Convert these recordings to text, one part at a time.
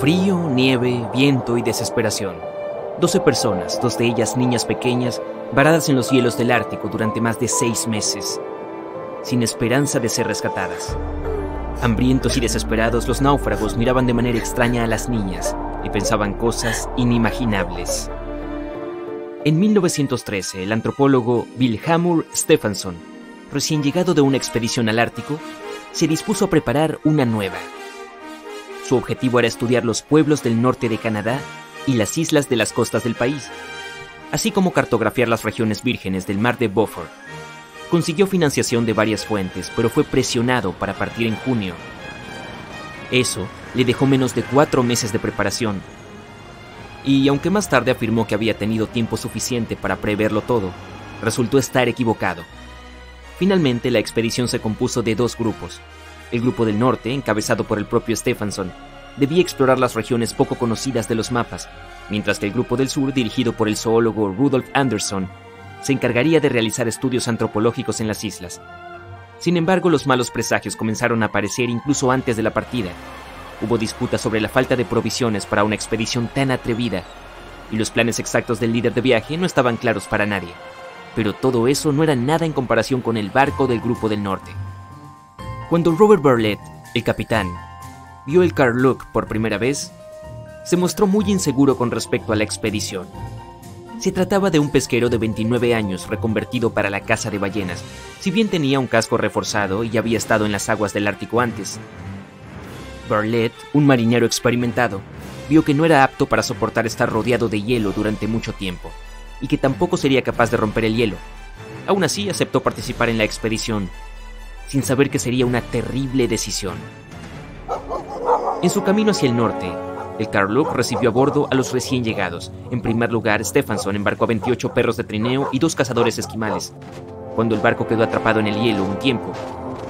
Frío, nieve, viento y desesperación. Doce personas, dos de ellas niñas pequeñas, varadas en los hielos del Ártico durante más de seis meses, sin esperanza de ser rescatadas. Hambrientos y desesperados, los náufragos miraban de manera extraña a las niñas y pensaban cosas inimaginables. En 1913, el antropólogo Vilhamur Stephenson, recién llegado de una expedición al Ártico, se dispuso a preparar una nueva. Su objetivo era estudiar los pueblos del norte de Canadá y las islas de las costas del país, así como cartografiar las regiones vírgenes del mar de Beaufort. Consiguió financiación de varias fuentes, pero fue presionado para partir en junio. Eso le dejó menos de cuatro meses de preparación. Y aunque más tarde afirmó que había tenido tiempo suficiente para preverlo todo, resultó estar equivocado. Finalmente, la expedición se compuso de dos grupos, el grupo del norte, encabezado por el propio Stephenson, debía explorar las regiones poco conocidas de los mapas, mientras que el grupo del sur, dirigido por el zoólogo Rudolf Anderson, se encargaría de realizar estudios antropológicos en las islas. Sin embargo, los malos presagios comenzaron a aparecer incluso antes de la partida. Hubo disputas sobre la falta de provisiones para una expedición tan atrevida, y los planes exactos del líder de viaje no estaban claros para nadie. Pero todo eso no era nada en comparación con el barco del grupo del norte. Cuando Robert Burlett, el capitán, vio el Carluck por primera vez, se mostró muy inseguro con respecto a la expedición. Se trataba de un pesquero de 29 años reconvertido para la caza de ballenas, si bien tenía un casco reforzado y había estado en las aguas del Ártico antes. Burlett, un marinero experimentado, vio que no era apto para soportar estar rodeado de hielo durante mucho tiempo, y que tampoco sería capaz de romper el hielo. Aún así, aceptó participar en la expedición sin saber que sería una terrible decisión. En su camino hacia el norte, el Carluck recibió a bordo a los recién llegados. En primer lugar, Stephenson embarcó a 28 perros de trineo y dos cazadores esquimales. Cuando el barco quedó atrapado en el hielo un tiempo,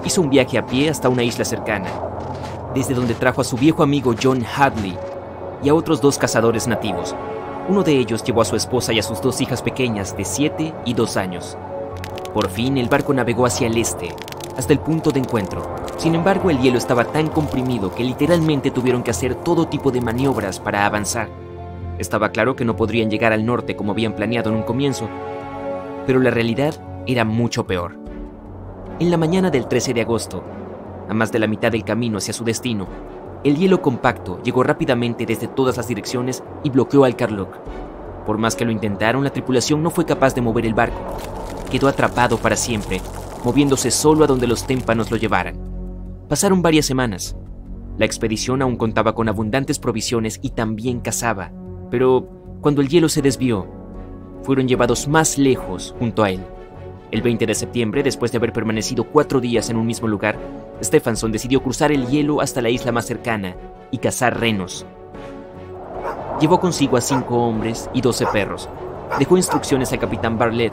hizo un viaje a pie hasta una isla cercana, desde donde trajo a su viejo amigo John Hadley y a otros dos cazadores nativos. Uno de ellos llevó a su esposa y a sus dos hijas pequeñas de 7 y 2 años. Por fin el barco navegó hacia el este, hasta el punto de encuentro. Sin embargo, el hielo estaba tan comprimido que literalmente tuvieron que hacer todo tipo de maniobras para avanzar. Estaba claro que no podrían llegar al norte como habían planeado en un comienzo, pero la realidad era mucho peor. En la mañana del 13 de agosto, a más de la mitad del camino hacia su destino, el hielo compacto llegó rápidamente desde todas las direcciones y bloqueó al Carlock. Por más que lo intentaron, la tripulación no fue capaz de mover el barco. Quedó atrapado para siempre moviéndose solo a donde los témpanos lo llevaran. Pasaron varias semanas. La expedición aún contaba con abundantes provisiones y también cazaba, pero cuando el hielo se desvió, fueron llevados más lejos junto a él. El 20 de septiembre, después de haber permanecido cuatro días en un mismo lugar, Stephenson decidió cruzar el hielo hasta la isla más cercana y cazar renos. Llevó consigo a cinco hombres y doce perros. Dejó instrucciones al capitán Bartlett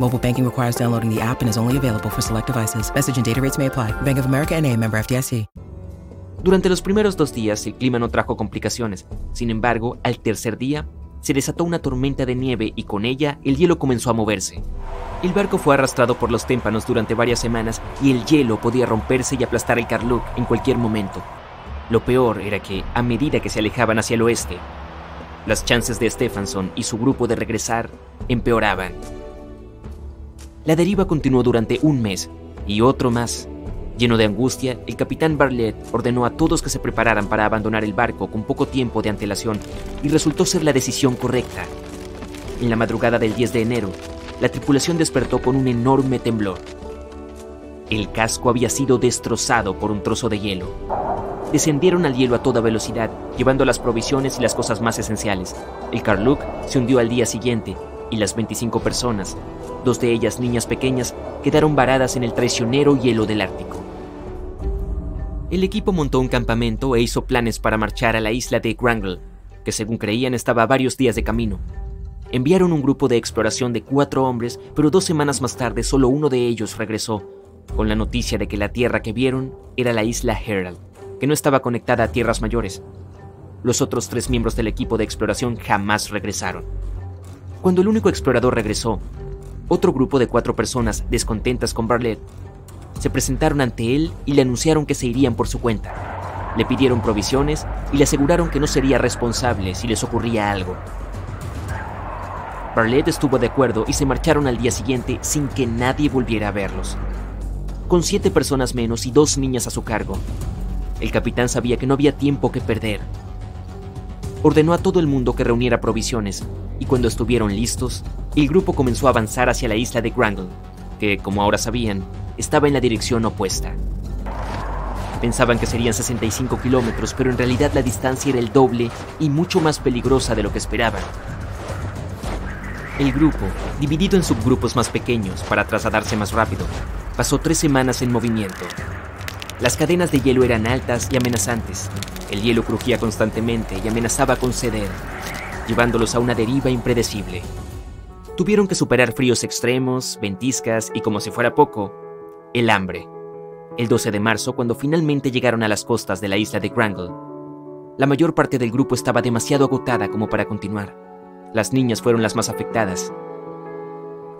Mobile banking requires downloading the app and is only available for select devices. Message and data rates may apply. Bank of America NA, member FDIC. Durante los primeros dos días el clima no trajo complicaciones. Sin embargo, al tercer día se desató una tormenta de nieve y con ella el hielo comenzó a moverse. El barco fue arrastrado por los témpanos durante varias semanas y el hielo podía romperse y aplastar el Carluck en cualquier momento. Lo peor era que, a medida que se alejaban hacia el oeste, las chances de Stephenson y su grupo de regresar empeoraban. La deriva continuó durante un mes y otro más, Lleno de angustia, el capitán Bartlett ordenó a todos que se prepararan para abandonar el barco con poco tiempo de antelación y resultó ser la decisión correcta. En la madrugada del 10 de enero, la tripulación despertó con un enorme temblor. El casco había sido destrozado por un trozo de hielo. Descendieron al hielo a toda velocidad, llevando las provisiones y las cosas más esenciales. El Carluc se hundió al día siguiente y las 25 personas, dos de ellas niñas pequeñas, quedaron varadas en el traicionero hielo del Ártico. El equipo montó un campamento e hizo planes para marchar a la isla de Grangle, que según creían estaba a varios días de camino. Enviaron un grupo de exploración de cuatro hombres, pero dos semanas más tarde solo uno de ellos regresó, con la noticia de que la tierra que vieron era la isla Herald, que no estaba conectada a tierras mayores. Los otros tres miembros del equipo de exploración jamás regresaron. Cuando el único explorador regresó, otro grupo de cuatro personas descontentas con Bartlett se presentaron ante él y le anunciaron que se irían por su cuenta. Le pidieron provisiones y le aseguraron que no sería responsable si les ocurría algo. Bartlett estuvo de acuerdo y se marcharon al día siguiente sin que nadie volviera a verlos. Con siete personas menos y dos niñas a su cargo, el capitán sabía que no había tiempo que perder. Ordenó a todo el mundo que reuniera provisiones y cuando estuvieron listos, el grupo comenzó a avanzar hacia la isla de Grangle, que, como ahora sabían, estaba en la dirección opuesta. Pensaban que serían 65 kilómetros, pero en realidad la distancia era el doble y mucho más peligrosa de lo que esperaban. El grupo, dividido en subgrupos más pequeños para trasladarse más rápido, pasó tres semanas en movimiento. Las cadenas de hielo eran altas y amenazantes. El hielo crujía constantemente y amenazaba con ceder, llevándolos a una deriva impredecible. Tuvieron que superar fríos extremos, ventiscas y, como si fuera poco, el hambre. El 12 de marzo, cuando finalmente llegaron a las costas de la isla de Grangle, la mayor parte del grupo estaba demasiado agotada como para continuar. Las niñas fueron las más afectadas.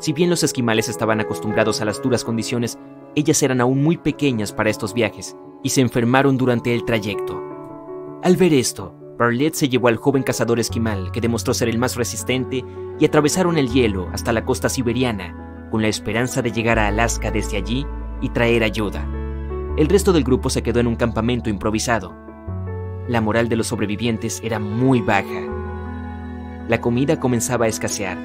Si bien los esquimales estaban acostumbrados a las duras condiciones, ellas eran aún muy pequeñas para estos viajes y se enfermaron durante el trayecto. Al ver esto, Bartlett se llevó al joven cazador esquimal, que demostró ser el más resistente, y atravesaron el hielo hasta la costa siberiana, con la esperanza de llegar a Alaska desde allí y traer ayuda. El resto del grupo se quedó en un campamento improvisado. La moral de los sobrevivientes era muy baja la comida comenzaba a escasear,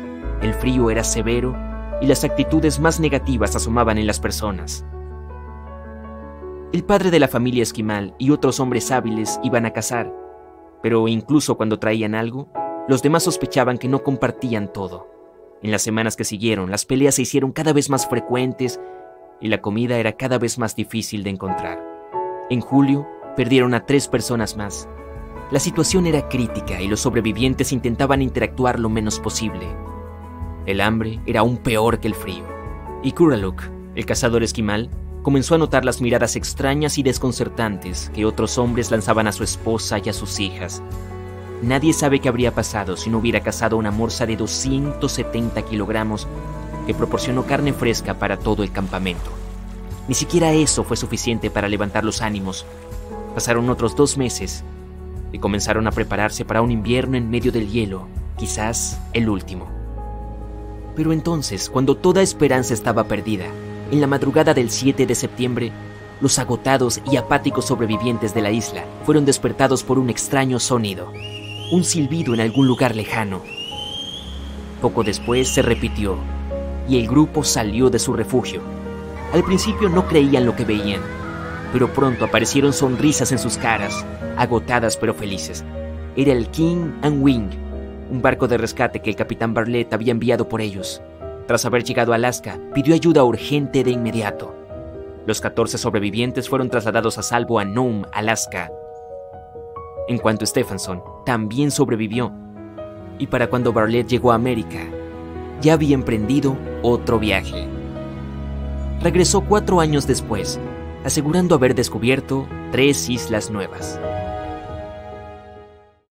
el frío era severo y las actitudes más negativas asomaban en las personas. El padre de la familia esquimal y otros hombres hábiles iban a cazar, pero incluso cuando traían algo, los demás sospechaban que no compartían todo. En las semanas que siguieron, las peleas se hicieron cada vez más frecuentes y la comida era cada vez más difícil de encontrar. En julio, perdieron a tres personas más, la situación era crítica y los sobrevivientes intentaban interactuar lo menos posible. El hambre era aún peor que el frío. Y Kuraluk, el cazador esquimal, comenzó a notar las miradas extrañas y desconcertantes que otros hombres lanzaban a su esposa y a sus hijas. Nadie sabe qué habría pasado si no hubiera cazado una morsa de 270 kilogramos que proporcionó carne fresca para todo el campamento. Ni siquiera eso fue suficiente para levantar los ánimos. Pasaron otros dos meses y comenzaron a prepararse para un invierno en medio del hielo, quizás el último. Pero entonces, cuando toda esperanza estaba perdida, en la madrugada del 7 de septiembre, los agotados y apáticos sobrevivientes de la isla fueron despertados por un extraño sonido, un silbido en algún lugar lejano. Poco después se repitió y el grupo salió de su refugio. Al principio no creían lo que veían, pero pronto aparecieron sonrisas en sus caras, agotadas pero felices. Era el King and Wing, un barco de rescate que el capitán Bartlett había enviado por ellos. Tras haber llegado a Alaska, pidió ayuda urgente de inmediato. Los 14 sobrevivientes fueron trasladados a salvo a Nome, Alaska. En cuanto a Stephenson, también sobrevivió. Y para cuando Bartlett llegó a América, ya había emprendido otro viaje. Regresó cuatro años después, asegurando haber descubierto tres islas nuevas.